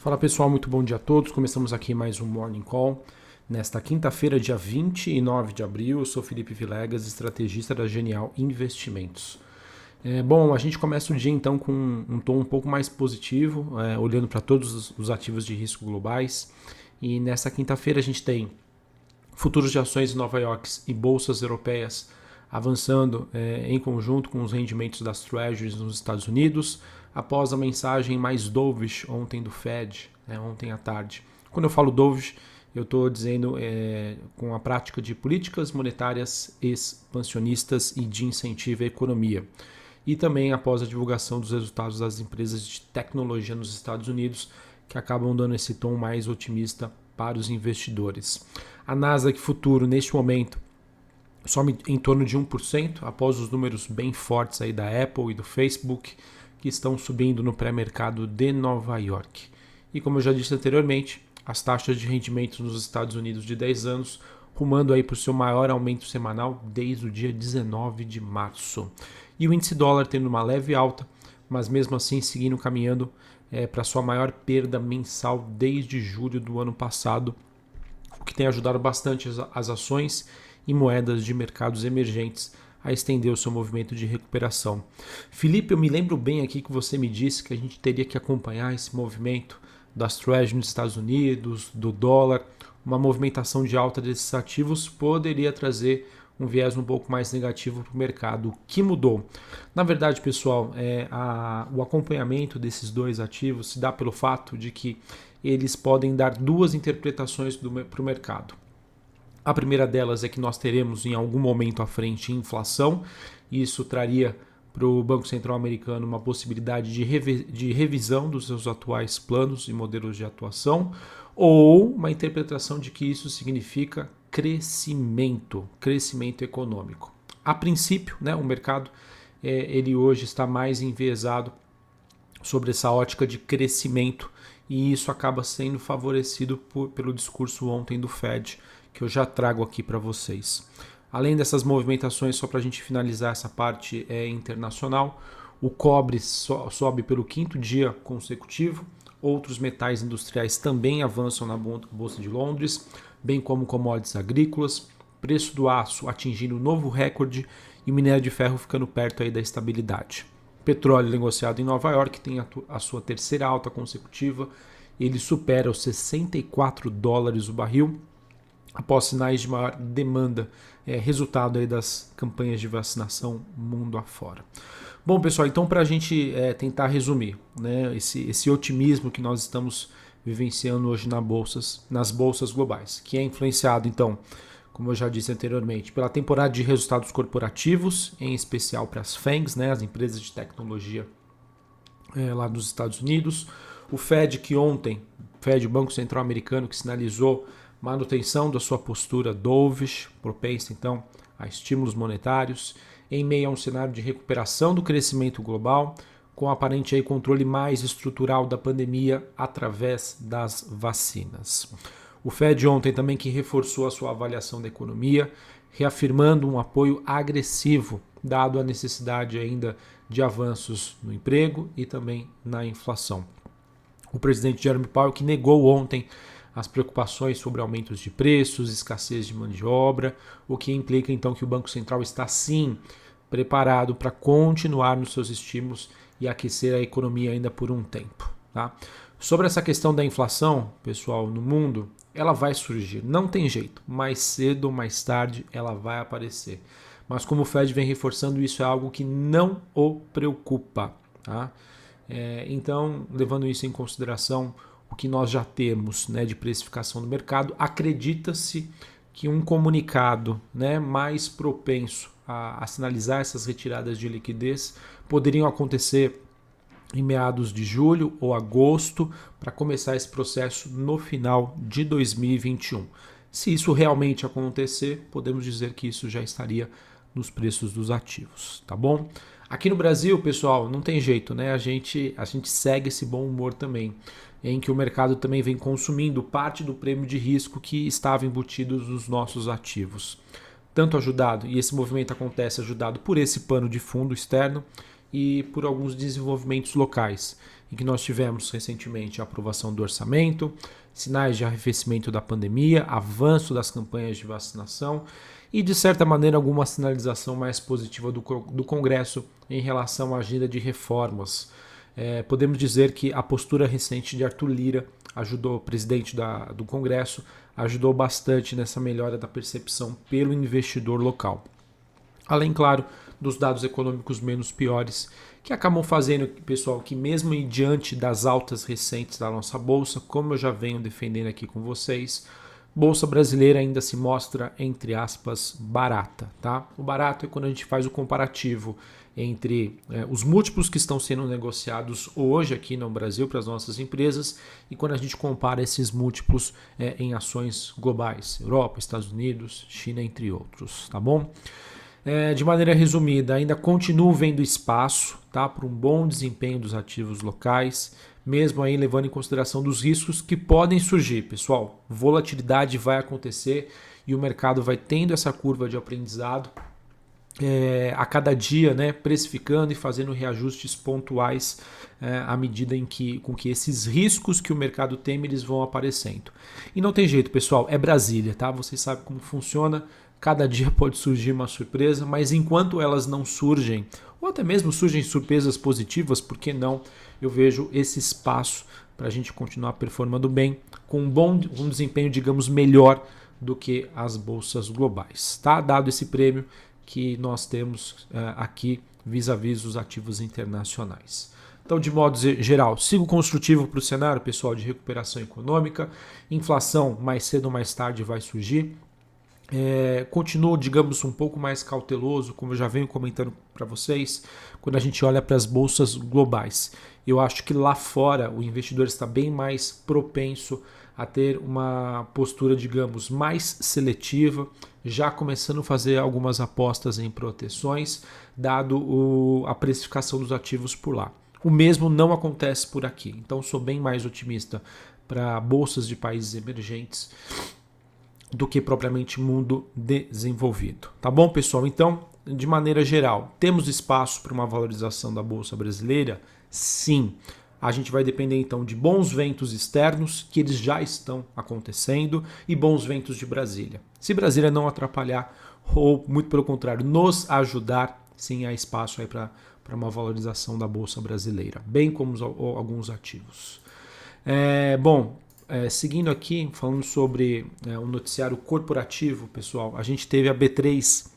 Fala pessoal, muito bom dia a todos. Começamos aqui mais um Morning Call. Nesta quinta-feira, dia 29 de abril, eu sou Felipe Vilegas, estrategista da Genial Investimentos. É, bom, a gente começa o dia então com um tom um pouco mais positivo, é, olhando para todos os ativos de risco globais. E nesta quinta-feira a gente tem futuros de ações em Nova York e bolsas europeias avançando é, em conjunto com os rendimentos das treasuries nos Estados Unidos após a mensagem mais dovish ontem do Fed, né, ontem à tarde. Quando eu falo dovish, eu estou dizendo é, com a prática de políticas monetárias expansionistas e de incentivo à economia. E também após a divulgação dos resultados das empresas de tecnologia nos Estados Unidos, que acabam dando esse tom mais otimista para os investidores. A Nasdaq Futuro, neste momento, some em torno de 1%, após os números bem fortes aí da Apple e do Facebook que estão subindo no pré-mercado de Nova York. E como eu já disse anteriormente, as taxas de rendimento nos Estados Unidos de 10 anos rumando aí para o seu maior aumento semanal desde o dia 19 de março. E o índice dólar tendo uma leve alta, mas mesmo assim seguindo caminhando é, para sua maior perda mensal desde julho do ano passado, o que tem ajudado bastante as, as ações e moedas de mercados emergentes a estender o seu movimento de recuperação. Felipe, eu me lembro bem aqui que você me disse que a gente teria que acompanhar esse movimento das Treasuries nos Estados Unidos, do dólar, uma movimentação de alta desses ativos poderia trazer um viés um pouco mais negativo para o mercado. O que mudou? Na verdade, pessoal, é, a, o acompanhamento desses dois ativos se dá pelo fato de que eles podem dar duas interpretações para o mercado. A primeira delas é que nós teremos em algum momento à frente inflação, e isso traria para o Banco Central Americano uma possibilidade de, revi de revisão dos seus atuais planos e modelos de atuação, ou uma interpretação de que isso significa crescimento, crescimento econômico. A princípio, né, o mercado é, ele hoje está mais enviesado sobre essa ótica de crescimento e isso acaba sendo favorecido por, pelo discurso ontem do Fed que eu já trago aqui para vocês. Além dessas movimentações, só para a gente finalizar essa parte é, internacional, o cobre so, sobe pelo quinto dia consecutivo, outros metais industriais também avançam na Bolsa de Londres, bem como commodities agrícolas, preço do aço atingindo novo recorde e o minério de ferro ficando perto aí da estabilidade. Petróleo negociado em Nova York tem a, a sua terceira alta consecutiva, ele supera os 64 dólares o barril, após sinais de maior demanda, é, resultado aí das campanhas de vacinação mundo afora. Bom, pessoal, então para a gente é, tentar resumir né, esse, esse otimismo que nós estamos vivenciando hoje na bolsas, nas bolsas globais, que é influenciado, então, como eu já disse anteriormente, pela temporada de resultados corporativos, em especial para as FANGs, né, as empresas de tecnologia é, lá dos Estados Unidos, o Fed que ontem, Fed, o Banco Central Americano, que sinalizou manutenção da sua postura dovish, propensa então a estímulos monetários, em meio a um cenário de recuperação do crescimento global, com aparente aí controle mais estrutural da pandemia através das vacinas. O Fed ontem também que reforçou a sua avaliação da economia, reafirmando um apoio agressivo, dado a necessidade ainda de avanços no emprego e também na inflação. O presidente Jeremy Powell que negou ontem as preocupações sobre aumentos de preços, escassez de mão de obra, o que implica então que o Banco Central está sim preparado para continuar nos seus estímulos e aquecer a economia ainda por um tempo. Tá? Sobre essa questão da inflação, pessoal, no mundo, ela vai surgir, não tem jeito, mais cedo ou mais tarde ela vai aparecer. Mas como o Fed vem reforçando, isso é algo que não o preocupa. Tá? É, então, levando isso em consideração, o que nós já temos né, de precificação do mercado, acredita-se que um comunicado né, mais propenso a, a sinalizar essas retiradas de liquidez poderiam acontecer em meados de julho ou agosto para começar esse processo no final de 2021. Se isso realmente acontecer, podemos dizer que isso já estaria nos preços dos ativos, tá bom? Aqui no Brasil, pessoal, não tem jeito, né? A gente, a gente segue esse bom humor também, em que o mercado também vem consumindo parte do prêmio de risco que estava embutido nos nossos ativos. Tanto ajudado, e esse movimento acontece ajudado por esse pano de fundo externo e por alguns desenvolvimentos locais, em que nós tivemos recentemente a aprovação do orçamento, sinais de arrefecimento da pandemia, avanço das campanhas de vacinação e, de certa maneira, alguma sinalização mais positiva do, do Congresso em relação à agenda de reformas. É, podemos dizer que a postura recente de Arthur Lira ajudou o presidente da, do Congresso, ajudou bastante nessa melhora da percepção pelo investidor local. Além, claro, dos dados econômicos menos piores, que acabam fazendo, pessoal, que mesmo diante das altas recentes da nossa bolsa, como eu já venho defendendo aqui com vocês, bolsa brasileira ainda se mostra entre aspas barata, tá? O barato é quando a gente faz o comparativo entre é, os múltiplos que estão sendo negociados hoje aqui no Brasil para as nossas empresas e quando a gente compara esses múltiplos é, em ações globais, Europa, Estados Unidos, China, entre outros, tá bom? É, de maneira resumida, ainda continuo vendo espaço tá, para um bom desempenho dos ativos locais, mesmo aí levando em consideração dos riscos que podem surgir. Pessoal, volatilidade vai acontecer e o mercado vai tendo essa curva de aprendizado é, a cada dia, né, precificando e fazendo reajustes pontuais é, à medida em que, com que esses riscos que o mercado tem eles vão aparecendo. E não tem jeito, pessoal, é Brasília, tá? Vocês sabem como funciona. Cada dia pode surgir uma surpresa, mas enquanto elas não surgem, ou até mesmo surgem surpresas positivas, por que não? Eu vejo esse espaço para a gente continuar performando bem, com um bom um desempenho, digamos, melhor do que as bolsas globais. Tá? Dado esse prêmio, que nós temos uh, aqui vis-à-vis os ativos internacionais. Então, de modo geral, sigo construtivo para o cenário, pessoal, de recuperação econômica. Inflação, mais cedo ou mais tarde, vai surgir. É, continuo, digamos, um pouco mais cauteloso, como eu já venho comentando para vocês, quando a gente olha para as bolsas globais. Eu acho que lá fora o investidor está bem mais propenso a ter uma postura, digamos, mais seletiva, já começando a fazer algumas apostas em proteções, dado o, a precificação dos ativos por lá. O mesmo não acontece por aqui, então sou bem mais otimista para bolsas de países emergentes do que propriamente mundo desenvolvido. Tá bom, pessoal? Então, de maneira geral, temos espaço para uma valorização da bolsa brasileira? Sim. A gente vai depender então de bons ventos externos, que eles já estão acontecendo, e bons ventos de Brasília. Se Brasília não atrapalhar, ou muito pelo contrário, nos ajudar, sim, há espaço aí para uma valorização da Bolsa Brasileira, bem como os, alguns ativos. É, bom, é, seguindo aqui, falando sobre é, o noticiário corporativo, pessoal, a gente teve a B3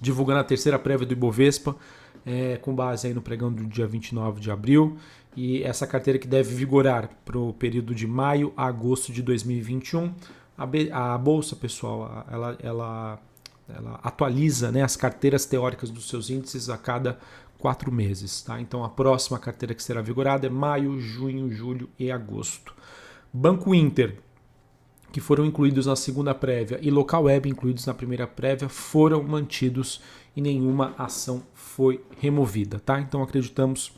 divulgando a terceira prévia do Ibovespa, é, com base aí no pregão do dia 29 de abril e essa carteira que deve vigorar para o período de maio a agosto de 2021. A, B, a bolsa, pessoal, ela, ela, ela atualiza né, as carteiras teóricas dos seus índices a cada quatro meses. Tá? Então a próxima carteira que será vigorada é maio, junho, julho e agosto. Banco Inter, que foram incluídos na segunda prévia, e Local Web, incluídos na primeira prévia, foram mantidos e nenhuma ação foi removida. Tá? Então acreditamos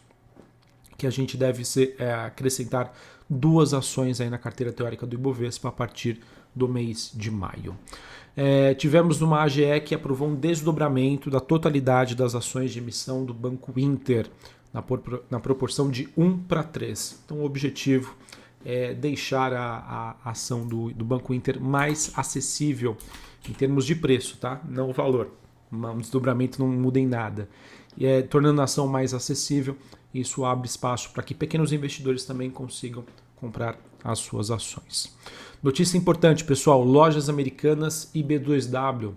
que a gente deve ser, é, acrescentar duas ações aí na carteira teórica do Ibovespa a partir do mês de maio. É, tivemos uma AGE que aprovou um desdobramento da totalidade das ações de emissão do Banco Inter, na, por, na proporção de 1 para 3. Então, o objetivo é deixar a, a ação do, do Banco Inter mais acessível em termos de preço, tá? não o valor. Um desdobramento não muda em nada. E é, tornando a ação mais acessível, isso abre espaço para que pequenos investidores também consigam comprar as suas ações. Notícia importante, pessoal: lojas americanas e B2W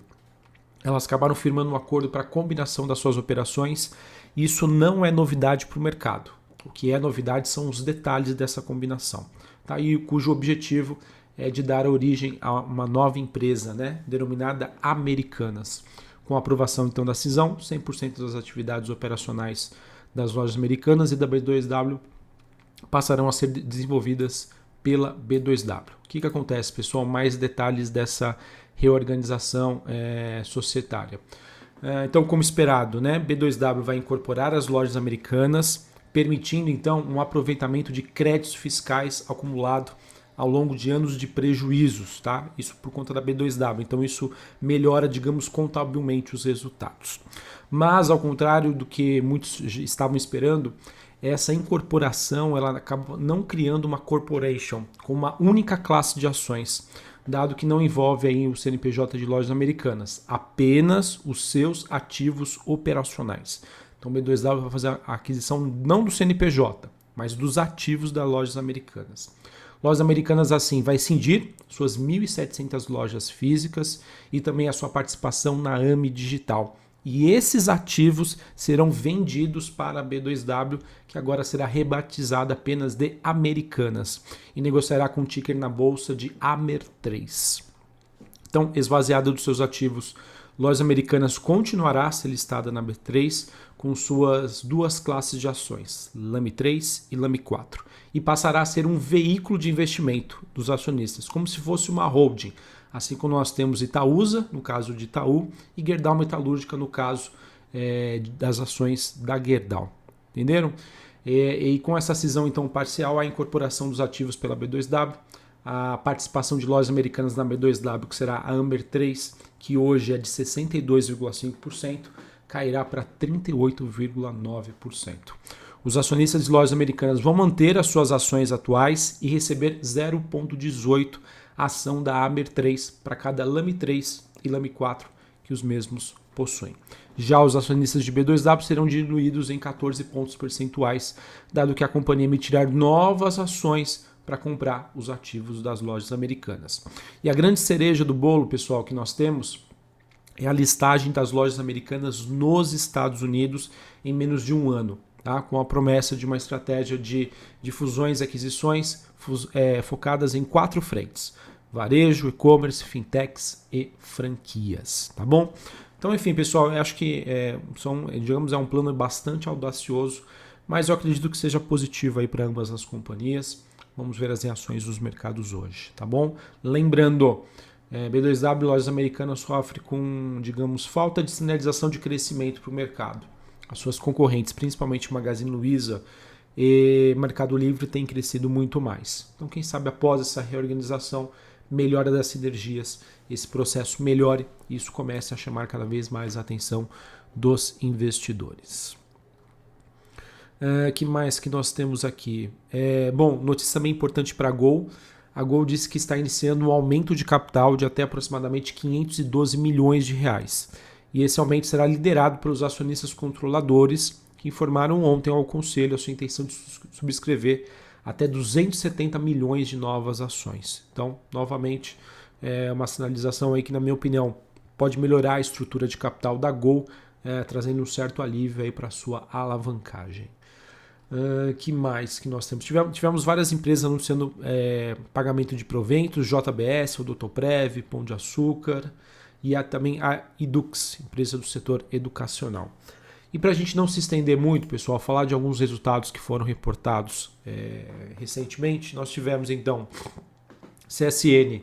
elas acabaram firmando um acordo para a combinação das suas operações. Isso não é novidade para o mercado. O que é novidade são os detalhes dessa combinação, tá? E cujo objetivo é de dar origem a uma nova empresa, né, denominada Americanas. Com a aprovação então da cisão, 100% das atividades operacionais das lojas americanas e da B2W passarão a ser desenvolvidas pela B2W. O que, que acontece, pessoal? Mais detalhes dessa reorganização é, societária. É, então, como esperado, né, B2W vai incorporar as lojas americanas, permitindo então um aproveitamento de créditos fiscais acumulado ao longo de anos de prejuízos, tá? Isso por conta da B2W. Então isso melhora, digamos, contabilmente os resultados. Mas ao contrário do que muitos estavam esperando, essa incorporação ela acaba não criando uma corporation com uma única classe de ações, dado que não envolve aí o CNPJ de lojas americanas, apenas os seus ativos operacionais. Então o B2W vai fazer a aquisição não do CNPJ, mas dos ativos das lojas americanas. Lojas Americanas, assim, vai cindir suas 1.700 lojas físicas e também a sua participação na AMI Digital. E esses ativos serão vendidos para a B2W, que agora será rebatizada apenas de Americanas, e negociará com o ticker na bolsa de Amer3. Então, esvaziada dos seus ativos, Lojas Americanas continuará a ser listada na B3 com suas duas classes de ações, LAME 3 e LAME 4 e passará a ser um veículo de investimento dos acionistas, como se fosse uma holding, assim como nós temos Itaúsa, no caso de Itaú, e Gerdau Metalúrgica, no caso é, das ações da Gerdau. Entenderam? E, e, com essa cisão então parcial, a incorporação dos ativos pela B2W, a participação de lojas americanas na B2W, que será a Amber 3, que hoje é de 62,5%, cairá para 38,9%. Os acionistas de lojas americanas vão manter as suas ações atuais e receber 0,18 ação da Amer 3 para cada Lame 3 e Lame 4 que os mesmos possuem. Já os acionistas de B2W serão diluídos em 14 pontos percentuais, dado que a companhia emitirá novas ações para comprar os ativos das lojas americanas. E a grande cereja do bolo, pessoal, que nós temos é a listagem das lojas americanas nos Estados Unidos em menos de um ano tá? com a promessa de uma estratégia de, de fusões e aquisições é, focadas em quatro frentes: varejo, e-commerce, fintechs e franquias. Tá bom? Então, enfim, pessoal, eu acho que é, são, digamos, é um plano bastante audacioso, mas eu acredito que seja positivo aí para ambas as companhias. Vamos ver as reações dos mercados hoje, tá bom? Lembrando, é, B2W Lojas Americanas sofre com, digamos, falta de sinalização de crescimento para o mercado as suas concorrentes, principalmente Magazine Luiza e Mercado Livre, têm crescido muito mais. Então, quem sabe após essa reorganização, melhora das sinergias, esse processo melhore e isso comece a chamar cada vez mais a atenção dos investidores. Uh, que mais que nós temos aqui? É, bom, notícia bem importante para a Gol. A Gol disse que está iniciando um aumento de capital de até aproximadamente 512 milhões de reais e esse aumento será liderado pelos acionistas controladores que informaram ontem ao Conselho a sua intenção de subscrever até 270 milhões de novas ações. Então, novamente, é uma sinalização aí que, na minha opinião, pode melhorar a estrutura de capital da Gol, é, trazendo um certo alívio aí para sua alavancagem. Uh, que mais que nós temos? Tivemos, tivemos várias empresas anunciando é, pagamento de proventos, JBS, o Doutorprev, Pão de Açúcar, e há também a Edux, empresa do setor educacional. E para a gente não se estender muito, pessoal, falar de alguns resultados que foram reportados é, recentemente, nós tivemos então CSN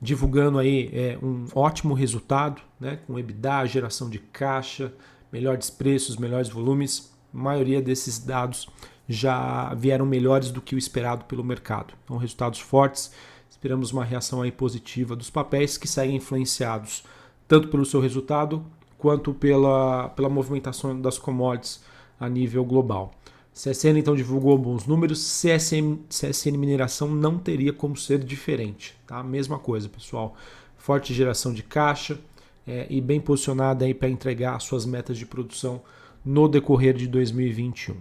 divulgando aí é, um ótimo resultado, né, com EBITDA, geração de caixa, melhores preços, melhores volumes. Maioria desses dados já vieram melhores do que o esperado pelo mercado. Então, resultados fortes. Esperamos uma reação aí positiva dos papéis que seguem influenciados tanto pelo seu resultado quanto pela, pela movimentação das commodities a nível global. CSN então divulgou bons números, CSN, CSN Mineração não teria como ser diferente, tá? Mesma coisa, pessoal. Forte geração de caixa é, e bem posicionada aí para entregar suas metas de produção no decorrer de 2021. Uh,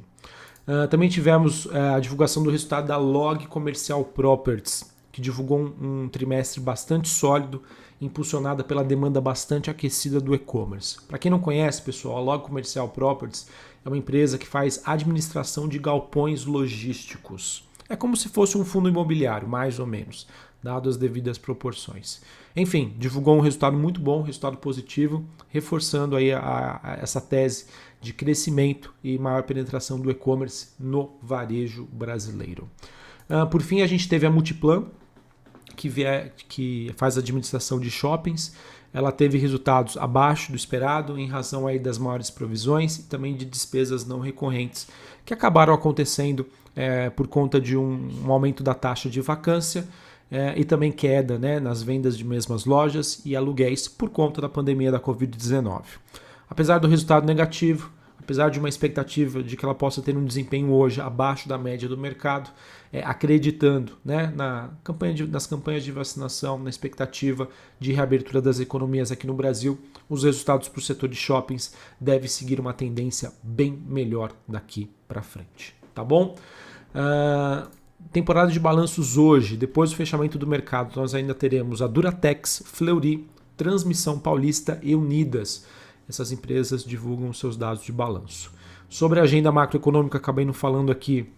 ah, também tivemos uh, a divulgação do resultado da Log Comercial Properties, que divulgou um, um trimestre bastante sólido impulsionada pela demanda bastante aquecida do e-commerce. Para quem não conhece, pessoal, a Log Comercial Properties é uma empresa que faz administração de galpões logísticos. É como se fosse um fundo imobiliário, mais ou menos, dado as devidas proporções. Enfim, divulgou um resultado muito bom, resultado positivo, reforçando aí a, a, essa tese de crescimento e maior penetração do e-commerce no varejo brasileiro. Uh, por fim, a gente teve a Multiplan, que, vier, que faz administração de shoppings, ela teve resultados abaixo do esperado em razão aí das maiores provisões e também de despesas não recorrentes que acabaram acontecendo é, por conta de um, um, aumento da taxa de vacância é, e também queda né, nas vendas de mesmas lojas e aluguéis por conta da pandemia da Covid-19. Apesar do resultado negativo, apesar de uma expectativa de que ela possa ter um desempenho hoje abaixo da média do mercado, é, acreditando né, na campanha de, nas campanhas de vacinação, na expectativa de reabertura das economias aqui no Brasil, os resultados para o setor de shoppings devem seguir uma tendência bem melhor daqui para frente. Tá bom? Uh, temporada de balanços hoje, depois do fechamento do mercado, nós ainda teremos a Duratex, Fleury, Transmissão Paulista e Unidas. Essas empresas divulgam seus dados de balanço. Sobre a agenda macroeconômica, acabei não falando aqui.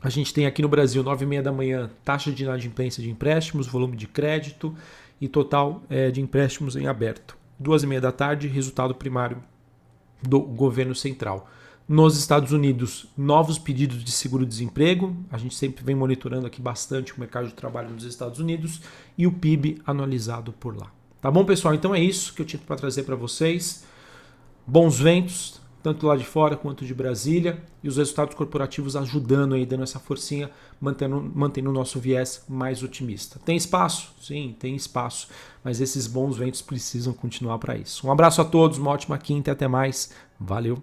A gente tem aqui no Brasil, 9 e meia da manhã, taxa de inadimplência de empréstimos, volume de crédito e total é, de empréstimos em aberto. Duas e meia da tarde, resultado primário do governo central. Nos Estados Unidos, novos pedidos de seguro-desemprego. A gente sempre vem monitorando aqui bastante o mercado de trabalho nos Estados Unidos e o PIB anualizado por lá. Tá bom, pessoal? Então é isso que eu tinha para trazer para vocês. Bons ventos, tanto lá de fora quanto de Brasília, e os resultados corporativos ajudando aí, dando essa forcinha, mantendo, mantendo o nosso viés mais otimista. Tem espaço? Sim, tem espaço, mas esses bons ventos precisam continuar para isso. Um abraço a todos, uma ótima quinta e até mais. Valeu!